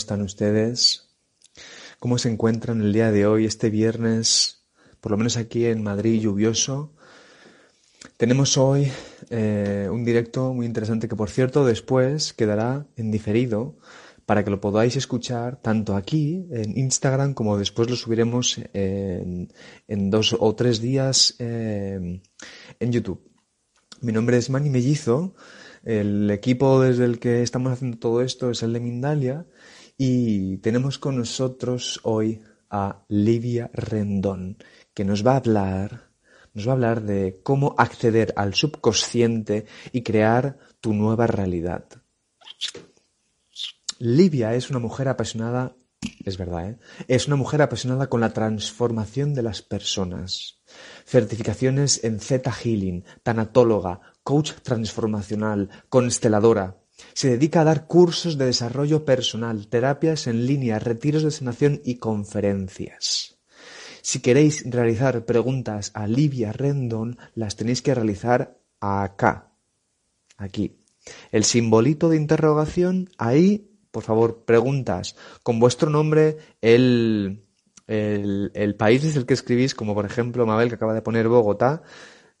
Están ustedes? ¿Cómo se encuentran el día de hoy, este viernes, por lo menos aquí en Madrid, lluvioso? Tenemos hoy eh, un directo muy interesante que, por cierto, después quedará en diferido para que lo podáis escuchar tanto aquí en Instagram como después lo subiremos en, dos o tres días eh, en YouTube. Mi nombre es Manny Mellizo. El equipo desde el que estamos haciendo todo esto es el de Mindalia y tenemos con nosotros hoy a Livia Rendón, que nos va a hablar, nos va a hablar de cómo acceder al subconsciente y crear tu nueva realidad. Livia es una mujer apasionada, es verdad, ¿eh? es una mujer apasionada con la transformación de las personas. Certificaciones en Zeta Healing, tanatóloga, coach transformacional, consteladora. Se dedica a dar cursos de desarrollo personal, terapias en línea, retiros de sanación y conferencias. Si queréis realizar preguntas a Livia Rendon, las tenéis que realizar acá, aquí. El simbolito de interrogación, ahí, por favor, preguntas con vuestro nombre, el, el, país desde el que escribís, como por ejemplo Mabel que acaba de poner Bogotá,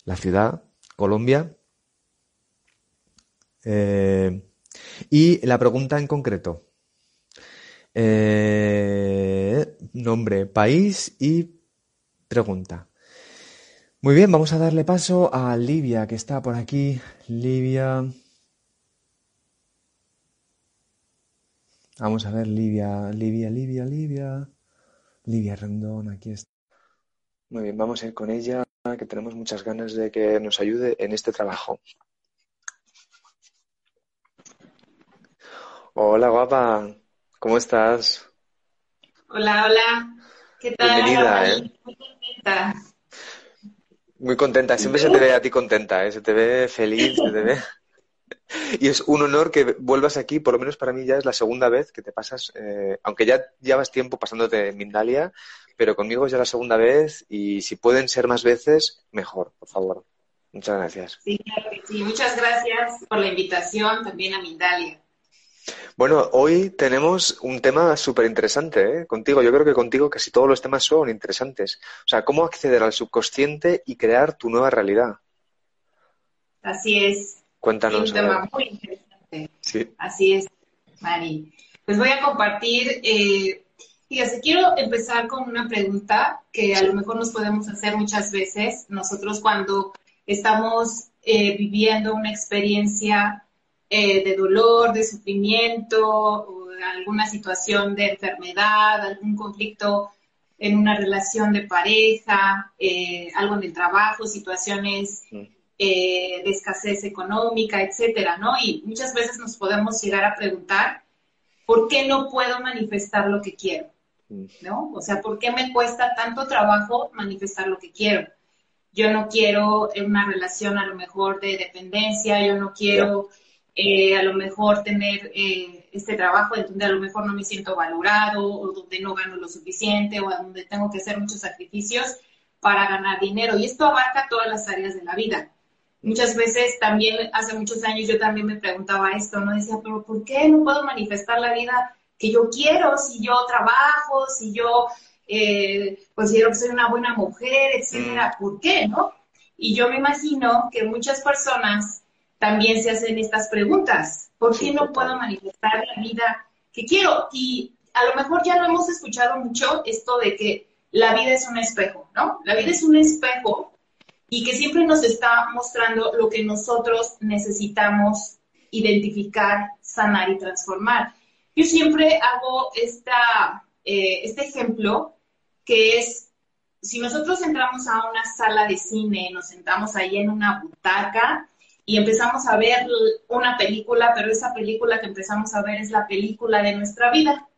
la ciudad, Colombia, eh, y la pregunta en concreto. Eh, nombre, país y pregunta. Muy bien, vamos a darle paso a Livia, que está por aquí. Livia. Vamos a ver, Livia, Livia, Livia, Livia. Livia Rendón, aquí está. Muy bien, vamos a ir con ella, que tenemos muchas ganas de que nos ayude en este trabajo. Hola, guapa. ¿Cómo estás? Hola, hola. ¿Qué tal? Bienvenida, ¿eh? Muy contenta. Muy contenta. Siempre se te ve a ti contenta, ¿eh? Se te ve feliz, se te ve... Y es un honor que vuelvas aquí, por lo menos para mí ya es la segunda vez que te pasas, eh, aunque ya llevas tiempo pasándote en Mindalia, pero conmigo es ya la segunda vez y si pueden ser más veces, mejor, por favor. Muchas gracias. Sí, claro que sí. Muchas gracias por la invitación también a Mindalia. Bueno, hoy tenemos un tema súper interesante, ¿eh? Contigo. Yo creo que contigo casi todos los temas son interesantes. O sea, cómo acceder al subconsciente y crear tu nueva realidad. Así es. Cuéntanos. un a ver. tema muy interesante. Sí. Así es, Mari. Pues voy a compartir, eh, fíjate, quiero empezar con una pregunta que a lo mejor nos podemos hacer muchas veces nosotros cuando estamos eh, viviendo una experiencia eh, de dolor, de sufrimiento, o alguna situación de enfermedad, algún conflicto en una relación de pareja, eh, algo en el trabajo, situaciones eh, de escasez económica, etcétera, ¿no? Y muchas veces nos podemos llegar a preguntar, ¿por qué no puedo manifestar lo que quiero? ¿No? O sea, ¿por qué me cuesta tanto trabajo manifestar lo que quiero? Yo no quiero una relación a lo mejor de dependencia, yo no quiero eh, a lo mejor tener eh, este trabajo en donde a lo mejor no me siento valorado o donde no gano lo suficiente o donde tengo que hacer muchos sacrificios para ganar dinero. Y esto abarca todas las áreas de la vida. Muchas veces también, hace muchos años yo también me preguntaba esto, ¿no? Decía, pero ¿por qué no puedo manifestar la vida que yo quiero si yo trabajo, si yo eh, considero que soy una buena mujer, etcétera? ¿Por qué, no? Y yo me imagino que muchas personas también se hacen estas preguntas. ¿Por qué no puedo manifestar la vida que quiero? Y a lo mejor ya lo hemos escuchado mucho, esto de que la vida es un espejo, ¿no? La vida es un espejo y que siempre nos está mostrando lo que nosotros necesitamos identificar, sanar y transformar. Yo siempre hago esta, eh, este ejemplo que es, si nosotros entramos a una sala de cine, nos sentamos ahí en una butaca y empezamos a ver una película, pero esa película que empezamos a ver es la película de nuestra vida.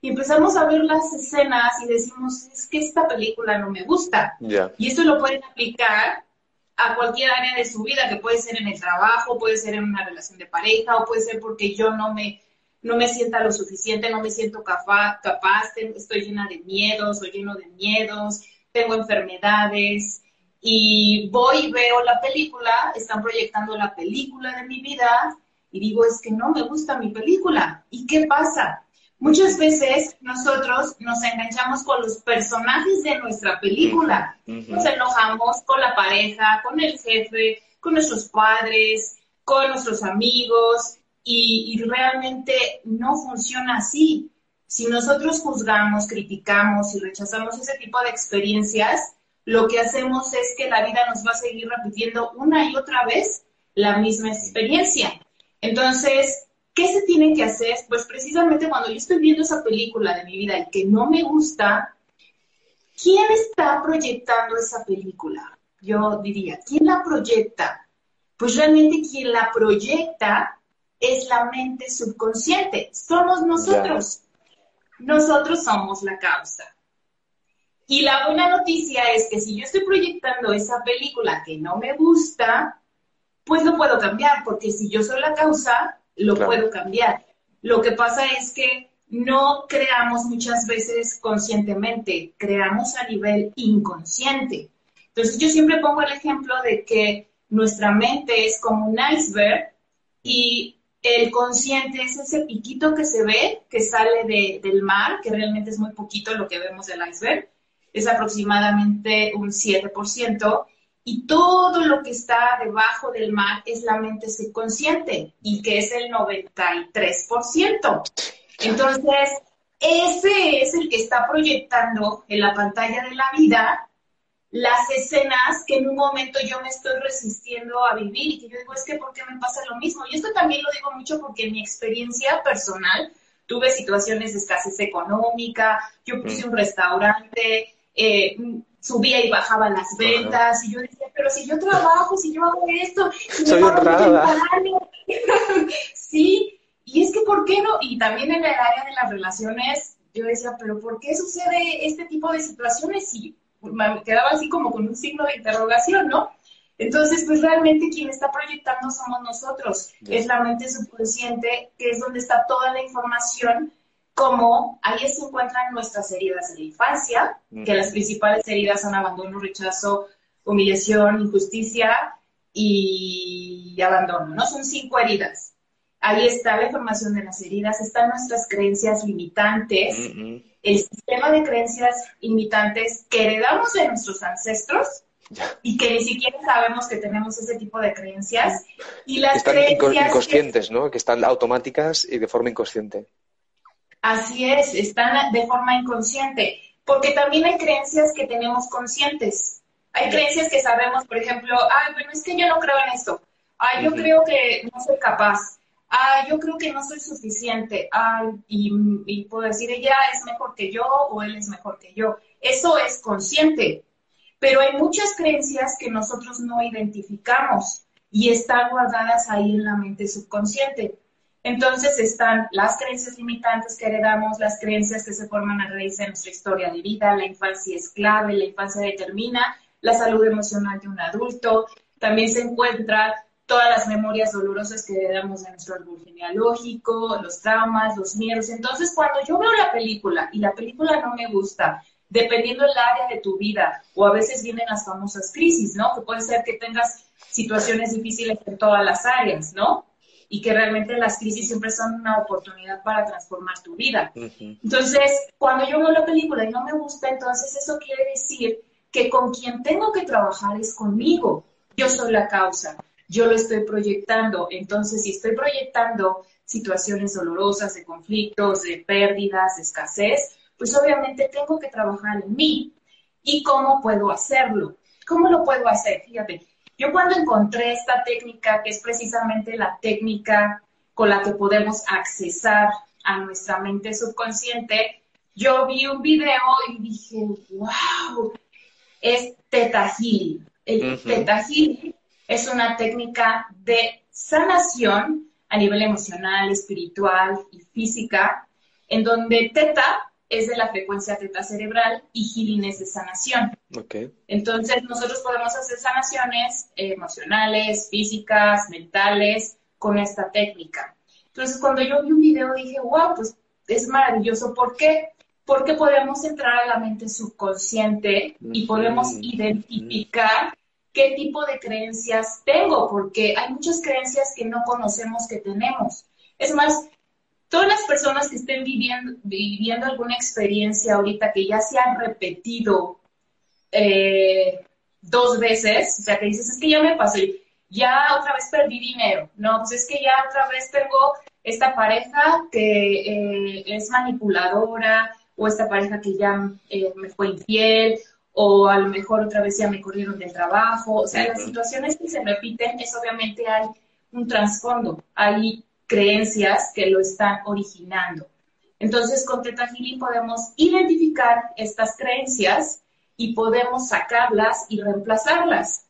Y empezamos a ver las escenas y decimos, es que esta película no me gusta. Y esto lo pueden aplicar a cualquier área de su vida, que puede ser en el trabajo, puede ser en una relación de pareja, o puede ser porque yo no me, no me sienta lo suficiente, no me siento capaz, capaz estoy llena de miedos o lleno de miedos, tengo enfermedades, y voy y veo la película, están proyectando la película de mi vida, y digo, es que no me gusta mi película. ¿Y qué pasa? Muchas veces nosotros nos enganchamos con los personajes de nuestra película. Nos enojamos con la pareja, con el jefe, con nuestros padres, con nuestros amigos y, realmente no funciona así. Si nosotros juzgamos, criticamos y rechazamos ese tipo de experiencias, lo que hacemos es que la vida nos va a seguir repitiendo una y otra vez la misma experiencia. Entonces, ¿Qué se tiene que hacer? Pues precisamente cuando yo estoy viendo esa película de mi vida y que no me gusta, ¿quién está proyectando esa película? Yo diría, ¿quién la proyecta? Pues realmente quien la proyecta es la mente subconsciente, somos nosotros. Nosotros somos la causa. Y la buena noticia es que si yo estoy proyectando esa película que no me gusta, pues lo puedo cambiar, porque si yo soy la causa, lo puedo cambiar. Lo que pasa es que no creamos muchas veces conscientemente, creamos a nivel inconsciente. Entonces yo siempre pongo el ejemplo de que nuestra mente es como un iceberg y el consciente es ese piquito que se ve, que sale del mar, que realmente es muy poquito lo que vemos del iceberg, es aproximadamente un 7%, y todo lo que está debajo del mar es la mente subconsciente y que es el 93%. Entonces, ese es el que está proyectando en la pantalla de la vida las escenas que en un momento yo me estoy resistiendo a vivir y que yo digo, es que ¿por qué me pasa lo mismo? Y esto también lo digo mucho porque en mi experiencia personal tuve situaciones de escasez económica, yo puse mm. un restaurante, eh, subía y bajaba las ventas y yo decía, pero si yo trabajo, si yo hago esto, si soy honrada. sí, y es que ¿por qué no? Y también en el área de las relaciones, yo decía, pero ¿por qué sucede este tipo de situaciones? Y me quedaba así como con un signo de interrogación, ¿no? Entonces, pues realmente quien está proyectando somos nosotros, es la mente subconsciente, que es donde está toda la información como ahí se encuentran nuestras heridas de la infancia, que las principales heridas son abandono, rechazo, humillación, injusticia y abandono, ¿no? Son cinco heridas. Ahí está la información de las heridas, están nuestras creencias limitantes, el sistema de creencias limitantes que heredamos de nuestros ancestros y que ni siquiera sabemos que tenemos ese tipo de creencias. Y las están creencias inconscientes, ¿no? Que están automáticas y de forma inconsciente. Así es, están de forma inconsciente, porque también hay creencias que tenemos conscientes. Hay creencias que sabemos, por ejemplo, ay, bueno, es que yo no creo en esto. Ay, yo creo que no soy capaz. Ay, yo creo que no soy suficiente. Ay, y, y puedo decir, ella es mejor que yo o él es mejor que yo. Eso es consciente. Pero hay muchas creencias que nosotros no identificamos y están guardadas ahí en la mente subconsciente. Entonces están las creencias limitantes que heredamos, las creencias que se forman a raíz de nuestra historia de vida, la infancia es clave, la infancia determina la salud emocional de un adulto, también se encuentran todas las memorias dolorosas que heredamos de nuestro árbol genealógico, los traumas, los miedos. Entonces, cuando yo veo la película y la película no me gusta, dependiendo del área de tu vida, o a veces vienen las famosas crisis, ¿no? Que puede ser que tengas situaciones difíciles en todas las áreas, ¿no? Y que realmente las crisis siempre son una oportunidad para transformar tu vida. Entonces, cuando yo veo la película y no me gusta, entonces eso quiere decir que con quien tengo que trabajar es conmigo. Yo soy la causa, yo lo estoy proyectando. Entonces, si estoy proyectando situaciones dolorosas, de conflictos, de pérdidas, de escasez, pues obviamente tengo que trabajar en mí. ¿Y cómo puedo hacerlo? ¿Cómo lo puedo hacer? Fíjate, yo cuando encontré esta técnica, que es precisamente la técnica con la que podemos accesar a nuestra mente subconsciente, yo vi un video y dije, wow, es Teta Healing. El. Teta Healing es una técnica de sanación a nivel emocional, espiritual y física, en donde Teta es de la frecuencia teta cerebral y Healing es de sanación. Entonces, nosotros podemos hacer sanaciones eh, emocionales, físicas, mentales con esta técnica. Entonces, cuando yo vi un video dije, wow, pues es maravilloso. ¿Por qué? Porque podemos entrar a la mente subconsciente y podemos identificar qué tipo de creencias tengo, porque hay muchas creencias que no conocemos que tenemos. Es más, todas las personas que estén viviendo, viviendo alguna experiencia ahorita que ya se han repetido eh, dos veces, o sea, que dices, es que ya me pasó, ya otra vez perdí dinero, no, pues es que ya otra vez tengo esta pareja que eh, es manipuladora, o esta pareja que ya eh, me fue infiel, o a lo mejor otra vez ya me corrieron del trabajo, o sea, las situaciones que se repiten, es obviamente hay un trasfondo, hay creencias que lo están originando. Entonces, con Teta Healing podemos identificar estas creencias y podemos sacarlas y reemplazarlas.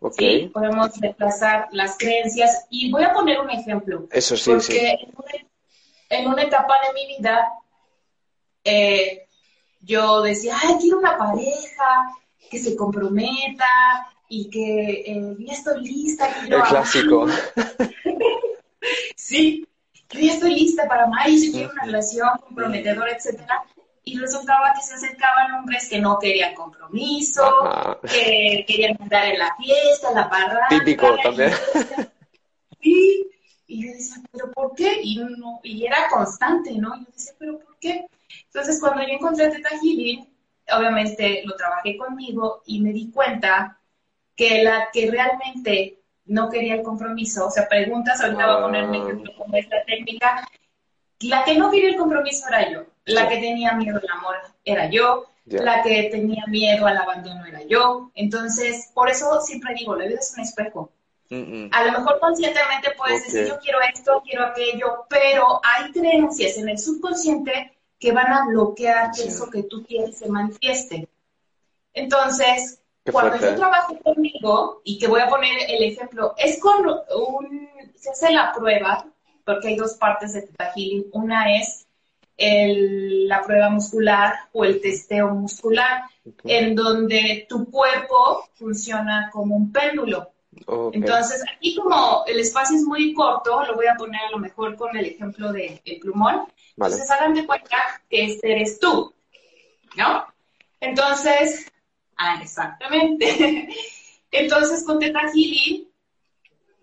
Ok. ¿sí? Podemos reemplazar las creencias. Y voy a poner un ejemplo. Eso sí, porque sí. En, una, en una etapa de mi vida, eh, yo decía, ay, quiero una pareja que se comprometa y que eh, ya estoy lista. quiero El amar". clásico. Sí, yo ya estoy lista para amar y yo quiero una relación comprometedora, etcétera. Y resultaba que se acercaban hombres que no querían compromiso, Ajá. que querían andar en la fiesta, la parranda. Típico también. Sí, y yo decía, ¿pero por qué? Y, no, y era constante, ¿no? Y yo decía, ¿pero por qué? Entonces, cuando yo encontré Teta Healing, obviamente lo trabajé conmigo y me di cuenta que la que realmente no quería el compromiso, o sea, preguntas, ahorita voy a poner un Ah. ejemplo como esta técnica, la que no quería el compromiso era yo, la Sí. que tenía miedo al amor era yo, la que tenía miedo al abandono era yo, entonces, por eso siempre digo, la vida es un espejo. Mm, mm. A lo mejor conscientemente puedes decir, yo quiero esto, quiero aquello, pero hay creencias en el subconsciente que van a bloquear que Sí. eso que tú quieres se manifieste. Entonces, cuando yo trabajo conmigo, y que voy a poner el ejemplo, es con un, se hace la prueba, porque hay dos partes de Theta Healing. Una es el- la prueba muscular o el testeo muscular, Ok. en donde tu cuerpo funciona como un péndulo. Ok. Entonces, aquí como el espacio es muy corto, lo voy a poner a lo mejor con el ejemplo del plumón. Vale. Entonces, hagan de cuenta que este eres tú, ¿no? Entonces, ah, exactamente. Entonces, con Teta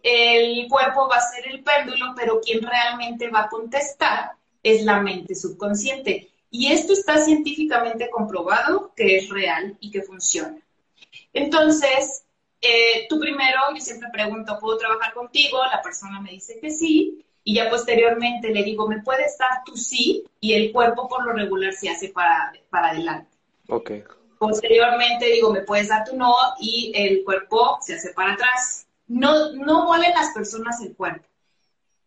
el cuerpo va a ser el péndulo, pero quien realmente va a contestar es la mente subconsciente. Y esto está científicamente comprobado que es real y que funciona. Entonces, eh, tú primero, yo siempre pregunto, ¿puedo trabajar contigo? La persona me dice que sí, y ya posteriormente le digo, ¿me puedes dar tu sí? Y el cuerpo por lo regular se hace para, para adelante. Ok. Posteriormente digo, ¿me puedes dar tu no? Y el cuerpo se hace para atrás. No, no mueven las personas el cuerpo.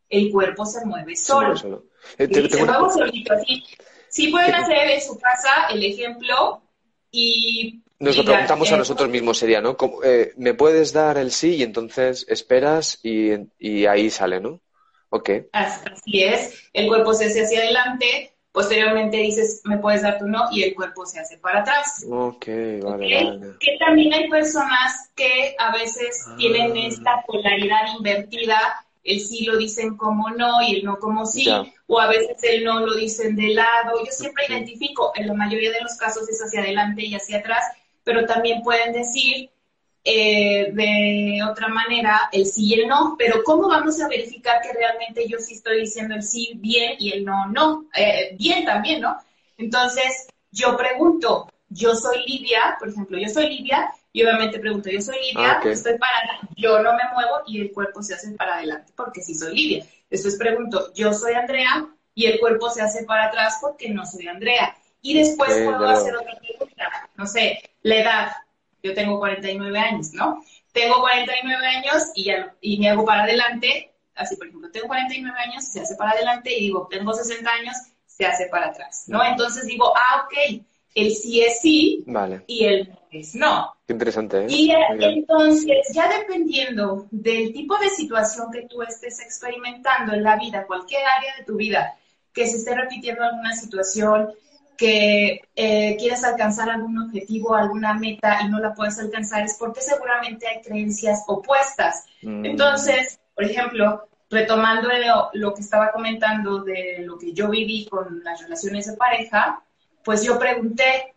El cuerpo se mueve solo. Solo, solo. Eh, te- se tengo una- mueve solito, así. Sí pueden hacer en su casa el ejemplo y... Nos y lo preguntamos a eh, nosotros mismos, sería, ¿no? Como, eh, ¿me puedes dar el sí? Y entonces esperas y, y ahí sale, ¿no? Ok. Así es, el cuerpo se hace hacia adelante, posteriormente dices, me puedes dar tu no, y el cuerpo se hace para atrás. Ok, vale, ¿ok? vale. Que también hay personas que a veces Ah. tienen esta polaridad invertida, el sí lo dicen como no y el no como sí, Ya. o a veces el no lo dicen de lado. Yo siempre identifico, en la mayoría de los casos es hacia adelante y hacia atrás, pero también pueden decir eh, de otra manera el sí y el no, pero ¿cómo vamos a verificar que realmente yo sí estoy diciendo el sí bien y el no no? Eh, bien también, ¿no? Entonces, yo pregunto, yo soy Livia, por ejemplo, yo soy Livia, y obviamente pregunto, yo soy Livia, Ah, ok. estoy parada, yo no me muevo y el cuerpo se hace para adelante porque sí soy Livia. Después pregunto, yo soy Andrea y el cuerpo se hace para atrás porque no soy Andrea. Y después puedo hacer otra pregunta, no sé, la edad, yo tengo 49 años, ¿no? Tengo 49 años y, ya, y me hago para adelante, así por ejemplo, tengo 49 años, se hace para adelante y digo, tengo 60 años, se hace para atrás, ¿no? Entonces digo, ah, ok, el sí es sí Vale. y el no es no. Qué interesante, ¿eh? Y entonces, ya dependiendo del tipo de situación que tú estés experimentando en la vida, cualquier área de tu vida, que se esté repitiendo alguna situación, que eh, quieres alcanzar algún objetivo, alguna meta y no la puedes alcanzar, es porque seguramente hay creencias opuestas. Mm. Entonces, por ejemplo, retomando lo, lo que estaba comentando de lo que yo viví con las relaciones de pareja, pues yo pregunté,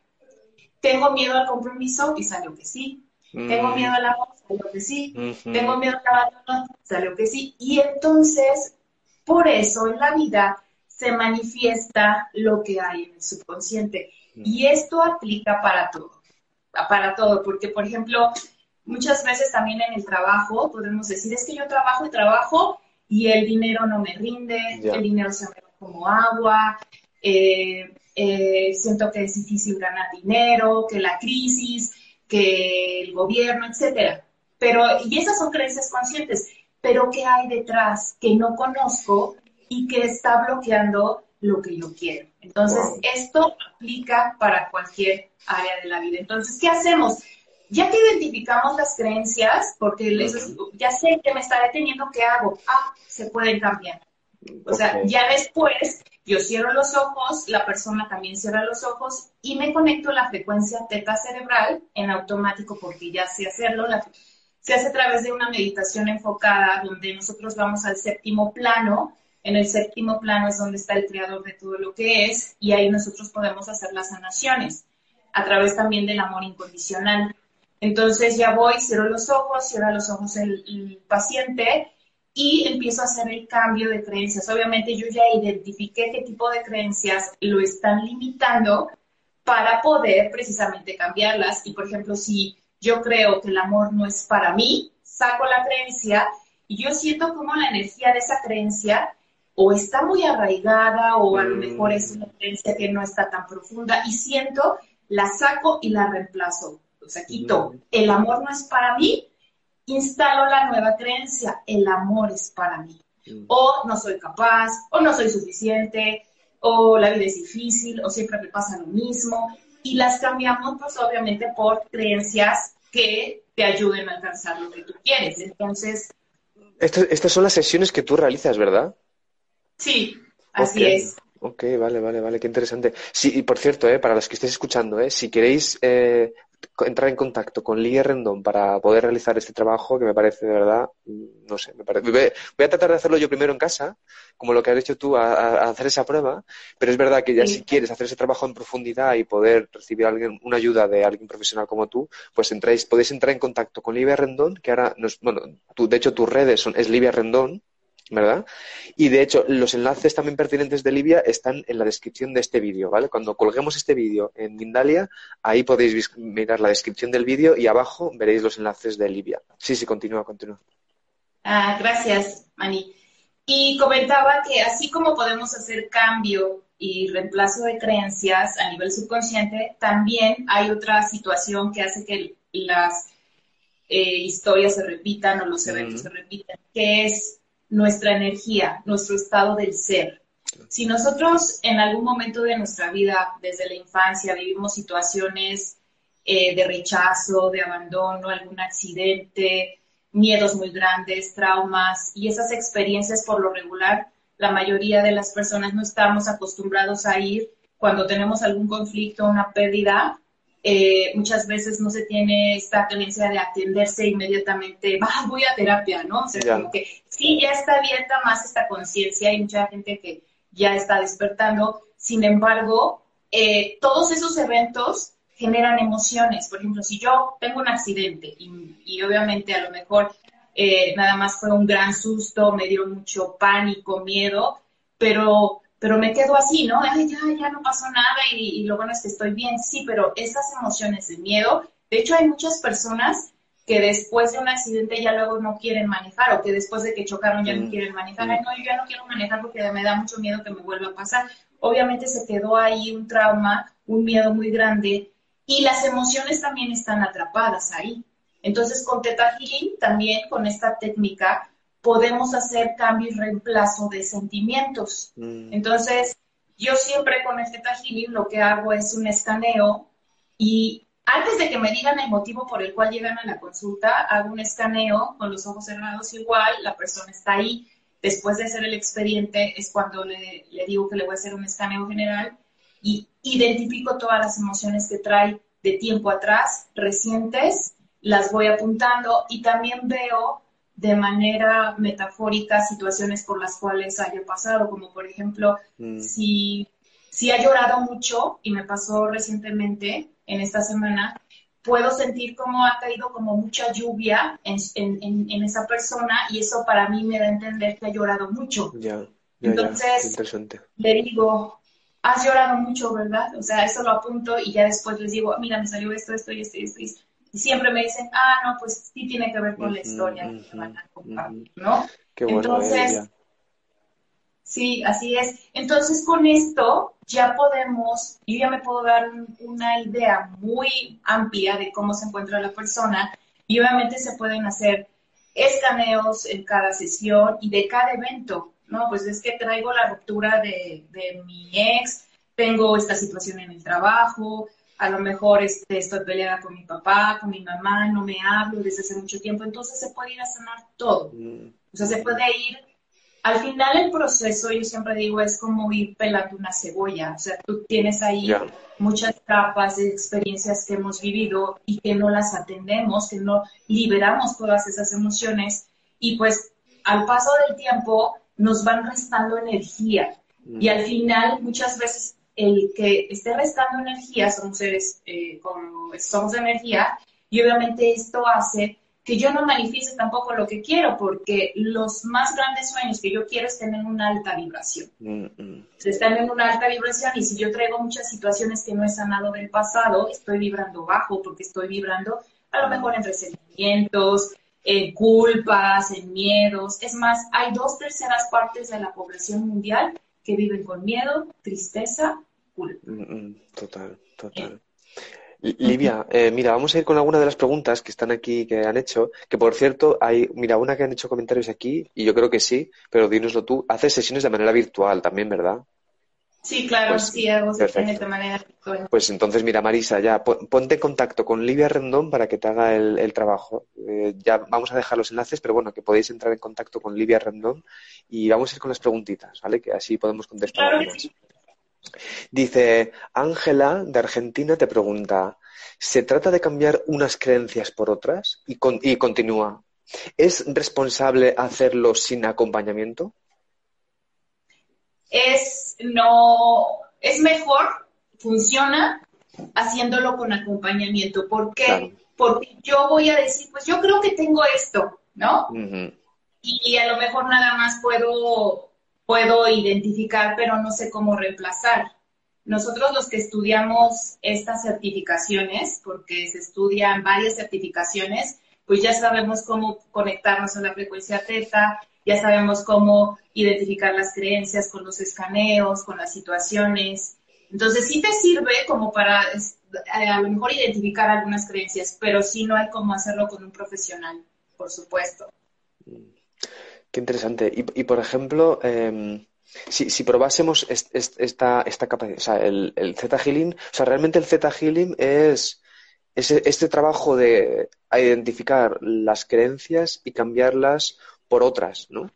¿tengo miedo al compromiso? Y salió que sí. ¿Tengo Mm. miedo al amor? Salió que sí. Ujú. ¿Tengo miedo al abandono? Salió que sí. Y entonces, por eso en la vida se manifiesta lo que hay en el subconsciente. Y esto aplica para todo, para todo, porque por ejemplo, muchas veces también en el trabajo podemos decir, es que yo trabajo y trabajo y el dinero no me rinde, el dinero se me va como agua, eh, eh, siento que es difícil ganar dinero, que la crisis, que el gobierno, etcétera. Pero, y esas son creencias conscientes, pero ¿qué hay detrás que no conozco y que está bloqueando lo que yo quiero? Entonces, Wow. esto aplica para cualquier área de la vida. Entonces, ¿qué hacemos? Ya que identificamos las creencias, porque les- ya sé que me está deteniendo, ¿qué hago? Ah, se pueden cambiar. O sea, Ok. ya después yo cierro los ojos, la persona también cierra los ojos y me conecto a la frecuencia teta cerebral en automático porque ya sé hacerlo. La- se hace a través de una meditación enfocada donde nosotros vamos al séptimo plano. En el séptimo plano es donde está el creador de todo lo que es y ahí nosotros podemos hacer las sanaciones a través también del amor incondicional. Entonces ya voy, cierro los ojos, cierra los ojos el, el paciente y empiezo a hacer el cambio de creencias. Obviamente yo ya identifiqué qué tipo de creencias lo están limitando para poder precisamente cambiarlas. Y por ejemplo, si yo creo que el amor no es para mí, saco la creencia y yo siento como la energía de esa creencia o está muy arraigada o a lo Mm. mejor es una creencia que no está tan profunda y siento, la saco y la reemplazo. O sea, quito, Mm. el amor no es para mí, instalo la nueva creencia, el amor es para mí. Mm. O no soy capaz, o no soy suficiente, o la vida es difícil, o siempre me pasa lo mismo. Y las cambiamos, pues obviamente, por creencias que te ayuden a alcanzar lo que tú quieres. Entonces, Esto- estas son las sesiones que tú realizas, ¿verdad? Sí, así es. Ok, vale, vale, vale, qué interesante. Sí, y por cierto, eh, para los que estéis escuchando, eh, si queréis eh, entrar en contacto con Lidia Rendón para poder realizar este trabajo, que me parece de verdad, mm, no sé, me parece, voy a tratar de hacerlo yo primero en casa, como lo que has hecho tú, a, a- hacer esa prueba, pero es verdad que ya Sí. si quieres hacer ese trabajo en profundidad y poder recibir alguien, una ayuda de alguien profesional como tú, pues entráis, podéis entrar en contacto con Livia Rendón, que ahora nos, bueno, tú, de hecho tus redes son, es Livia Rendón, ¿verdad? Y de hecho, los enlaces también pertinentes de Livia están en la descripción de este vídeo, ¿vale? Cuando colguemos este vídeo en Mindalia, ahí podéis mirar la descripción del vídeo y abajo veréis los enlaces de Livia. Sí, sí, continúa, continúa. Ah, gracias, Mani. Y comentaba que así como podemos hacer cambio y reemplazo de creencias a nivel subconsciente, también hay otra situación que hace que las eh, historias se repitan o los eventos se repitan, que es nuestra energía, nuestro estado del ser. Si nosotros en algún momento de nuestra vida, desde la infancia, vivimos situaciones eh, de rechazo, de abandono, algún accidente, miedos muy grandes, traumas y esas experiencias por lo regular, la mayoría de las personas no estamos acostumbrados a ir cuando tenemos algún conflicto, una pérdida. Eh, muchas veces no se tiene esta tendencia de atenderse inmediatamente, "Ah, voy a terapia, ¿no? O sea, Ya. como que sí, ya está abierta más esta conciencia, hay mucha gente que ya está despertando, sin embargo, eh, todos esos eventos generan emociones. Por ejemplo, si yo tengo un accidente y, y obviamente a lo mejor eh, nada más fue un gran susto, me dio mucho pánico, miedo, pero, pero me quedo así, ¿no? Ay, ya, ya no pasó nada y, y lo bueno es que estoy bien. Sí, pero estas emociones de miedo, de hecho hay muchas personas que después de un accidente ya luego no quieren manejar o que después de que chocaron ya Mm, no quieren manejar. mm. Ay, no, yo ya no quiero manejar porque me da mucho miedo que me vuelva a pasar. Obviamente se quedó ahí un trauma, un miedo muy grande y las emociones también están atrapadas ahí. Entonces, con Theta Healing, también con esta técnica, podemos hacer cambio y reemplazo de sentimientos. Mm. Entonces, yo siempre con este Healing lo que hago es un escaneo y antes de que me digan el motivo por el cual llegan a la consulta, hago un escaneo con los ojos cerrados igual, la persona está ahí. Después de hacer el expediente es cuando le, le digo que le voy a hacer un escaneo general y identifico todas las emociones que trae de tiempo atrás, recientes, las voy apuntando y también veo de manera metafórica situaciones por las cuales haya pasado, como por ejemplo, Mm. si, si ha llorado mucho, y me pasó recientemente en esta semana, puedo sentir cómo ha caído como mucha lluvia en, en- en- en esa persona y eso para mí me da a entender que ha llorado mucho. Ya. Entonces-. Le digo, has llorado mucho, ¿verdad? O sea, eso lo apunto y ya después les digo, mira, me salió esto, esto y esto y esto. y esto". Y siempre me dicen, ah, no, pues sí tiene que ver con la historia que ujú, van a contar, ujú. ¿no? Qué bueno, Entonces, Lidia. Sí, así es. Entonces, con esto ya podemos, yo ya me puedo dar un- una idea muy amplia de cómo se encuentra la persona y obviamente se pueden hacer escaneos en cada sesión y de cada evento, ¿no? Pues es que traigo la ruptura de, de mi ex, tengo esta situación en el trabajo, a lo mejor este, estoy peleada con mi papá, con mi mamá, no me hablo desde hace mucho tiempo, entonces se puede ir a sanar todo. Mm, O sea, se puede ir. Al final el proceso, yo siempre digo, es como ir pelando una cebolla. O sea, tú tienes ahí muchas capas de experiencias que hemos vivido y que no las atendemos, que no liberamos todas esas emociones y pues al paso del tiempo nos van restando energía. Mm. Y al final, muchas veces, el que esté restando energía, somos seres, eh, como somos energía, y obviamente esto hace que yo no manifieste tampoco lo que quiero, porque los más grandes sueños que yo quiero es tener una alta vibración. Mm, están en una alta vibración y si yo traigo muchas situaciones que no he sanado del pasado, estoy vibrando bajo porque estoy vibrando a lo mejor en resentimientos, en culpas, en miedos. Es más, hay dos terceras partes de la población mundial que viven con miedo, tristeza, Mm, mm, Total, total. Li- Livia, eh, mira, vamos a ir con alguna de las preguntas que están aquí, que han hecho, que por cierto, hay, mira, una que han hecho comentarios aquí, y yo creo que sí, pero dínoslo tú, haces sesiones de manera virtual también, ¿verdad? Sí, claro, Pues, sí, hago sesiones de manera virtual. Pues entonces, mira, Marisa, ya pon- ponte en contacto con Livia Rendón para que te haga el, el trabajo. Eh, ya vamos a dejar los enlaces, pero bueno, que podéis entrar en contacto con Livia Rendón y vamos a ir con las preguntitas, ¿vale? Que así podemos contestar Claro. Dice, Ángela de Argentina te pregunta, ¿se trata de cambiar unas creencias por otras? Y, con- y continúa, ¿es responsable hacerlo sin acompañamiento? es no es mejor funciona haciéndolo con acompañamiento ¿por qué? Claro. porque yo voy a decir pues yo creo que tengo esto ¿no? Y a lo mejor nada más puedo puedo identificar pero no sé cómo reemplazar nosotros los que estudiamos estas certificaciones porque se estudian varias certificaciones pues ya sabemos cómo conectarnos a la frecuencia teta ya sabemos cómo identificar las creencias con los escaneos, con las situaciones. Entonces sí te sirve como para es, a lo mejor identificar algunas creencias, pero sí no hay cómo hacerlo con un profesional, por supuesto. Qué interesante. Y, y, por ejemplo, em, si, si probásemos est- est- esta, esta capacidad, o sea, el, el Theta Healing, o sea, realmente el Theta Healing es, es este trabajo de identificar las creencias y cambiarlas por otras, ¿no?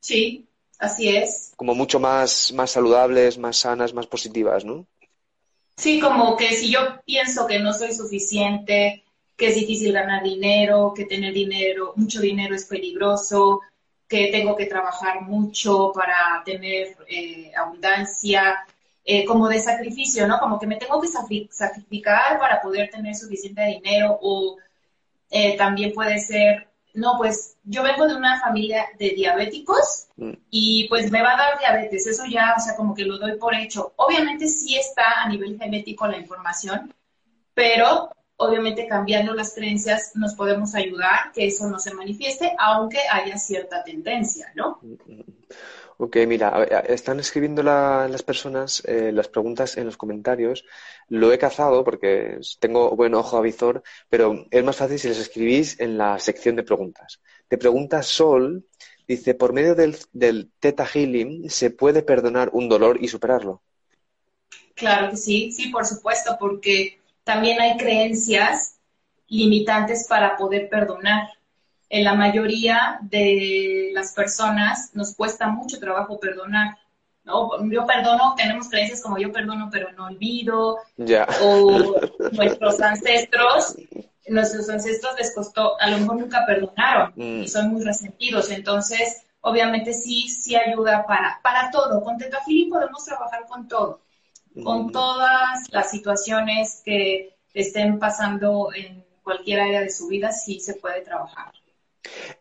Sí, así es. Como mucho más, más saludables, más sanas, más positivas, ¿no? Sí, como que si yo pienso que no soy suficiente, que es difícil ganar dinero, que tener dinero, mucho dinero es peligroso, que tengo que trabajar mucho para tener eh, abundancia, eh, como de sacrificio, ¿no? Como que me tengo que sacri- sacrificar para poder tener suficiente dinero o eh, también puede ser, no, pues yo vengo de una familia de diabéticos Mm, y pues me va a dar diabetes, eso ya, o sea, como que lo doy por hecho. Obviamente sí está a nivel genético la información, pero obviamente cambiando las creencias nos podemos ayudar que eso no se manifieste, aunque haya cierta tendencia, ¿no? Ok, mira, están escribiendo la- las personas eh, las preguntas en los comentarios. Lo he cazado porque tengo buen ojo avizor, pero es más fácil si les escribís en la sección de preguntas. Te pregunta Sol, dice, por medio del, del Theta Healing se puede perdonar un dolor y superarlo. Claro que sí, sí, por supuesto, porque también hay creencias limitantes para poder perdonar. En la mayoría de las personas nos cuesta mucho trabajo perdonar. ¿no? Yo perdono, tenemos creencias como yo perdono, pero no olvido, Ya. o nuestros ancestros, nuestros ancestros les costó, a lo mejor nunca perdonaron Mm. y son muy resentidos. Entonces, obviamente sí, sí ayuda para, para todo. Con Tetafili podemos trabajar con todo, con todas las situaciones que estén pasando en cualquier área de su vida, sí se puede trabajar.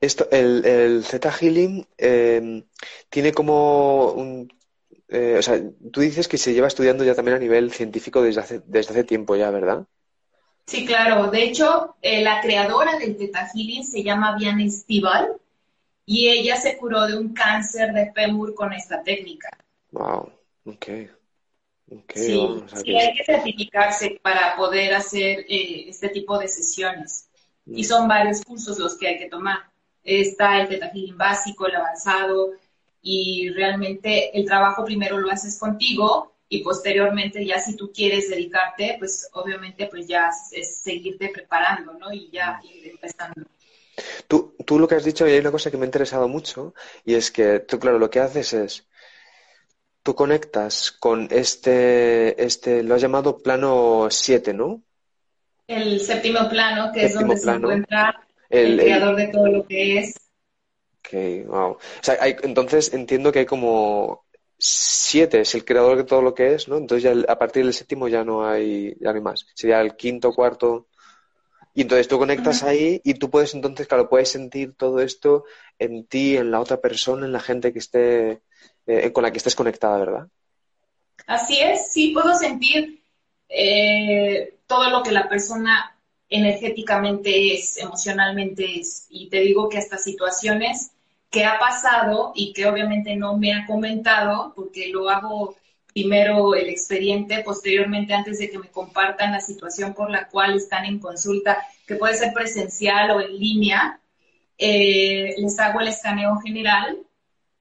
Esto, el, el Theta Healing eh, tiene como un... eh, o sea, tú dices que se lleva estudiando ya también a nivel científico desde hace, desde hace tiempo ya, ¿verdad? Sí, claro. De hecho, eh, la creadora del Theta Healing se llama Diana Stival y ella se curó de un cáncer de fémur con esta técnica. Wow, ok. Ok, Sí, o sea sí, hay que certificarse para poder hacer eh, este tipo de sesiones. Mm. Y son varios cursos los que hay que tomar. Está el Healing básico, el avanzado, y realmente el trabajo primero lo haces contigo y posteriormente ya si tú quieres dedicarte, pues obviamente pues ya es seguirte preparando, ¿no? Y ya ir empezando. Tú, tú lo que has dicho, y hay una cosa que me ha interesado mucho, y es que tú, claro, lo que haces es, tú conectas con este, este, lo has llamado plano 7, ¿no? El séptimo plano, que es donde se encuentra El- el el- creador de todo lo que es. Ok, wow. O sea, hay- entonces entiendo que hay como siete, es el creador de todo lo que es, ¿no? Entonces ya a partir del séptimo ya no hay, ya no hay más. Sería el quinto, cuarto. Y entonces tú conectas ahí y tú puedes entonces, claro, puedes sentir todo esto en ti, en la otra persona, en la gente que esté, eh, con la que estés conectada, ¿verdad? Así es, sí puedo sentir eh, todo lo que la persona energéticamente es, emocionalmente es. Y te digo que hasta situaciones que ha pasado y que obviamente no me ha comentado, porque lo hago primero el expediente, posteriormente antes de que me compartan la situación por la cual están en consulta, que puede ser presencial o en línea, eh, les hago el escaneo general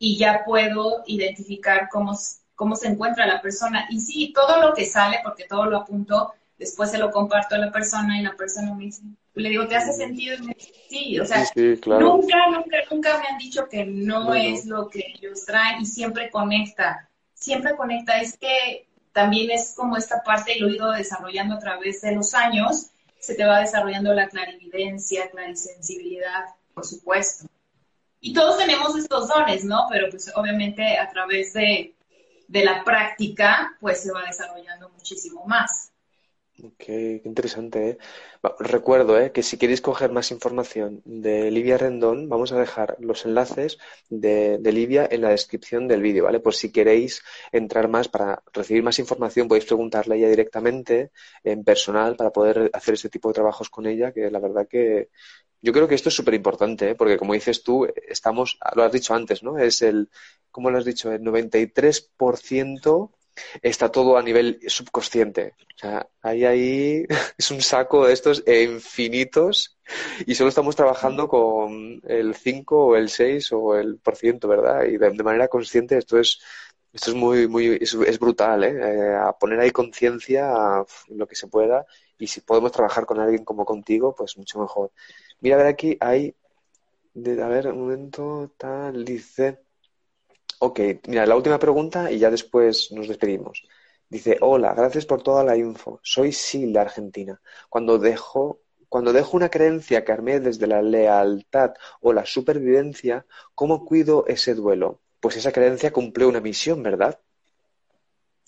y ya puedo identificar cómo, cómo se encuentra la persona. Y sí, todo lo que sale, porque todo lo apunto, después se lo comparto a la persona y la persona me dice, le digo, ¿te hace sentido? Y me dice, sí, o sea, Sí, sí, claro. nunca, nunca, nunca me han dicho que no. es lo que ellos traen y siempre conecta, siempre conecta. Es que también es como esta parte y lo he ido desarrollando a través de los años, se te va desarrollando la clarividencia, clarisensibilidad, por supuesto. Y todos tenemos estos dones, ¿no? Pero pues obviamente a través de, de la práctica, pues se va desarrollando muchísimo más. Qué interesante, ¿eh? Recuerdo, ¿eh? que si queréis coger más información de Livia Rendón, vamos a dejar los enlaces de, de Livia en la descripción del vídeo, ¿vale? Por si queréis entrar más para recibir más información, podéis preguntarle a ella directamente, en personal, para poder hacer este tipo de trabajos con ella, que la verdad que yo creo que esto es súper importante, ¿eh? Porque como dices tú, estamos, lo has dicho antes, ¿no? Es el, ¿cómo lo has dicho? El 93% está todo a nivel subconsciente. O sea, hay ahí es un saco de estos infinitos y solo estamos trabajando con el 5 o el 6 o el por ciento, ¿verdad? Y de, manera consciente esto es esto es muy muy es, brutal, ¿eh? Eh, A poner ahí conciencia lo que se pueda y si podemos trabajar con alguien como contigo, pues mucho mejor. Mira, a ver aquí hay de- a ver, un momento tal dice Ok, mira, la última pregunta y ya después nos despedimos. Dice, hola, gracias por toda la info. Soy Sil de Argentina. Cuando dejo, cuando dejo una creencia que armé desde la lealtad o la supervivencia, ¿cómo cuido ese duelo? Pues esa creencia cumplió una misión, ¿verdad?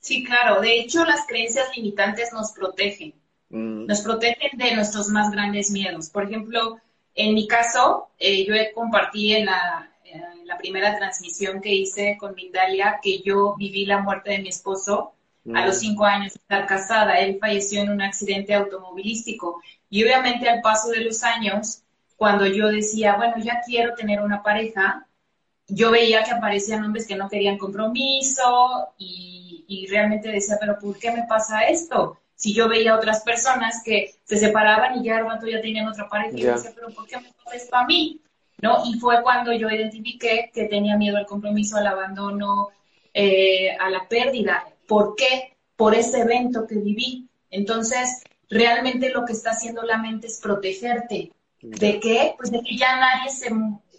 Sí, claro. De hecho, las creencias limitantes nos protegen. Mm, Nos protegen de nuestros más grandes miedos. Por ejemplo, en mi caso, eh, yo compartí en la, en la primera transmisión que hice con Mindalia que yo viví la muerte de mi esposo a mm, los cinco años de estar casada. Él falleció en un accidente automovilístico. Y obviamente al paso de los años, cuando yo decía, bueno, ya quiero tener una pareja, yo veía que aparecían hombres que no querían compromiso y, y realmente decía, pero ¿por qué me pasa esto? Si yo veía otras personas que se separaban y ya al rato ya tenían otra pareja, y yo Ya. decía, pero ¿por qué me pasa esto a mí? ¿No? Y fue cuando yo identifiqué que tenía miedo al compromiso, al abandono, eh, a la pérdida. ¿Por qué? Por ese evento que viví. Entonces, realmente lo que está haciendo la mente es protegerte. ¿De qué? Pues de que ya nadie se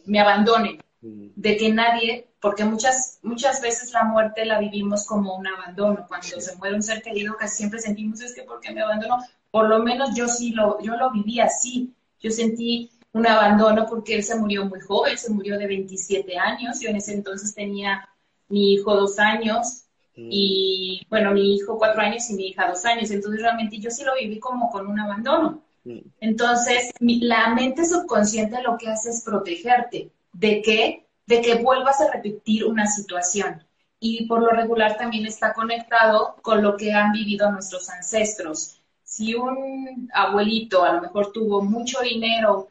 me abandone, Mm, de que nadie, porque muchas, muchas veces la muerte la vivimos como un abandono. Cuando Sí. se muere un ser querido, casi siempre sentimos, es que ¿por qué me abandonó? Por lo menos yo sí lo, yo lo viví así. Yo sentí un abandono porque él se murió muy joven, se murió de 27 años. Yo en ese entonces tenía mi hijo dos años mm, y, bueno, mi hijo cuatro años y mi hija dos años. Entonces realmente yo sí lo viví como con un abandono. mm, Entonces, mi- la mente subconsciente lo que hace es protegerte. ¿De qué? De que vuelvas a repetir una situación. Y por lo regular también está conectado con lo que han vivido nuestros ancestros. Si un abuelito a lo mejor tuvo mucho dinero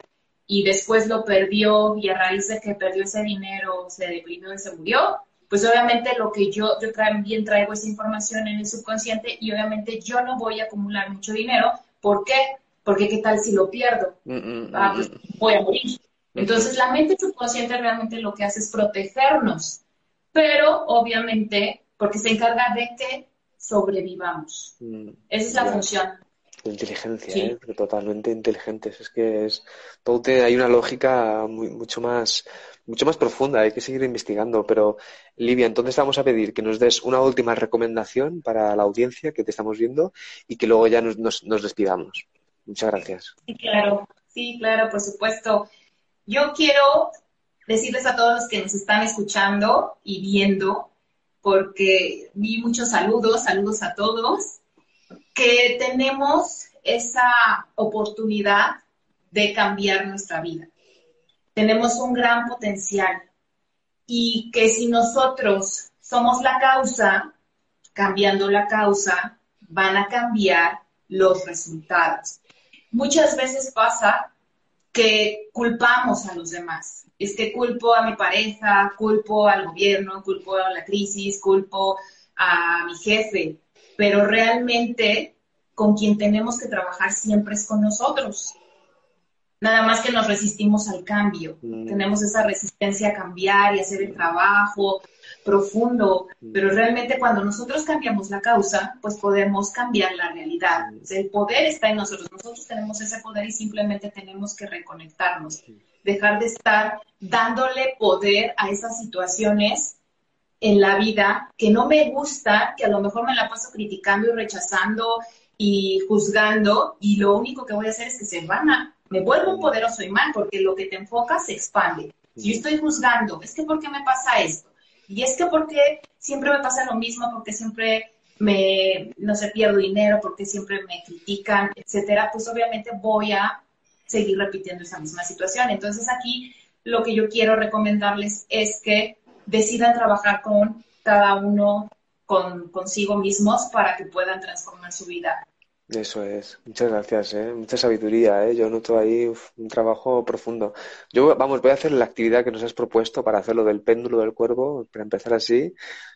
y después lo perdió y a raíz de que perdió ese dinero se deprimió y se murió, pues obviamente lo que yo, yo también traigo esa información en el subconsciente y obviamente yo no voy a acumular mucho dinero. ¿Por qué? Porque qué tal si lo pierdo, mm, mm, ah, mm, pues mm. voy a morir. Entonces la mente subconsciente realmente lo que hace es protegernos, pero obviamente porque se encarga de que sobrevivamos. Esa es la función. La inteligencia, Sí. ¿eh? Totalmente inteligentes. Es que es todo tiene, hay una lógica muy- mucho más, mucho más profunda. Hay que seguir investigando. Pero, Livia, entonces vamos a pedir que nos des una última recomendación para la audiencia que te estamos viendo y que luego ya nos, nos, nos despidamos. Muchas gracias. Sí, claro, sí, claro, por supuesto. Yo quiero decirles a todos los que nos están escuchando y viendo, porque vi muchos saludos, saludos a todos, que tenemos esa oportunidad de cambiar nuestra vida. Tenemos un gran potencial y que si nosotros somos la causa, cambiando la causa, van a cambiar los resultados. Muchas veces pasa que culpamos a los demás. Es que culpo a mi pareja, culpo al gobierno, culpo a la crisis, culpo a mi jefe, pero realmente con quien tenemos que trabajar siempre es con nosotros. Nada más que nos resistimos al cambio. Mm. Tenemos esa resistencia a cambiar y hacer el trabajo profundo, pero realmente cuando nosotros cambiamos la causa, pues podemos cambiar la realidad. Sea, el poder está en nosotros. Nosotros tenemos ese poder y simplemente tenemos que reconectarnos. Dejar de estar dándole poder a esas situaciones en la vida que no me gusta, que a lo mejor me la paso criticando y rechazando y juzgando y lo único que voy a hacer es que se van a, me vuelvo un poderoso imán porque lo que te enfoca se expande. Si yo estoy juzgando, es que ¿por qué me pasa esto? Y es que porque siempre me pasa lo mismo, porque siempre me, no sé, pierdo dinero, porque siempre me critican, etcétera, pues obviamente voy a seguir repitiendo esa misma situación. Entonces aquí lo que yo quiero recomendarles es que decidan trabajar con cada uno, con consigo mismos, para que puedan transformar su vida. Eso es. Muchas gracias, ¿eh? Mucha sabiduría, ¿eh? Yo noto ahí uf, un trabajo profundo. Yo, vamos, voy a hacer la actividad que nos has propuesto para hacerlo del péndulo del cuervo, para empezar así.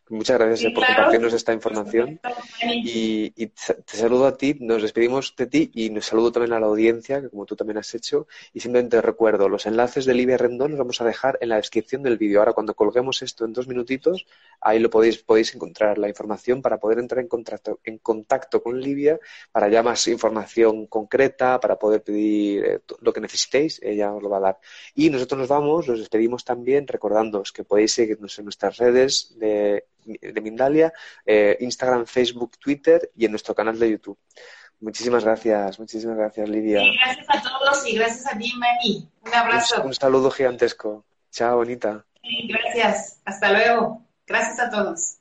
Muchas gracias, Sí, eh, por claro. compartirnos esta información. Y, te saludo a ti, nos despedimos de ti y nos saludo también a la audiencia, que como tú también has hecho. Y simplemente recuerdo, los enlaces de Livia Rendón los vamos a dejar en la descripción del vídeo. Ahora, cuando colguemos esto en dos minutitos, ahí lo podéis, podéis encontrar la información para poder entrar en contacto, en contacto con Livia, para ya más información concreta, para poder pedir eh, lo que necesitéis, ella os lo va a dar. Y nosotros nos vamos, nos despedimos también recordándoos que podéis seguirnos en nuestras redes de, de Mindalia, eh, Instagram, Facebook, Twitter y en nuestro canal de YouTube. Muchísimas gracias, muchísimas gracias, Lidia. Gracias a todos y gracias a ti, Manny. Un Un, abrazo. un saludo gigantesco. Chao, bonita. Sí, gracias. Hasta luego. Gracias a todos.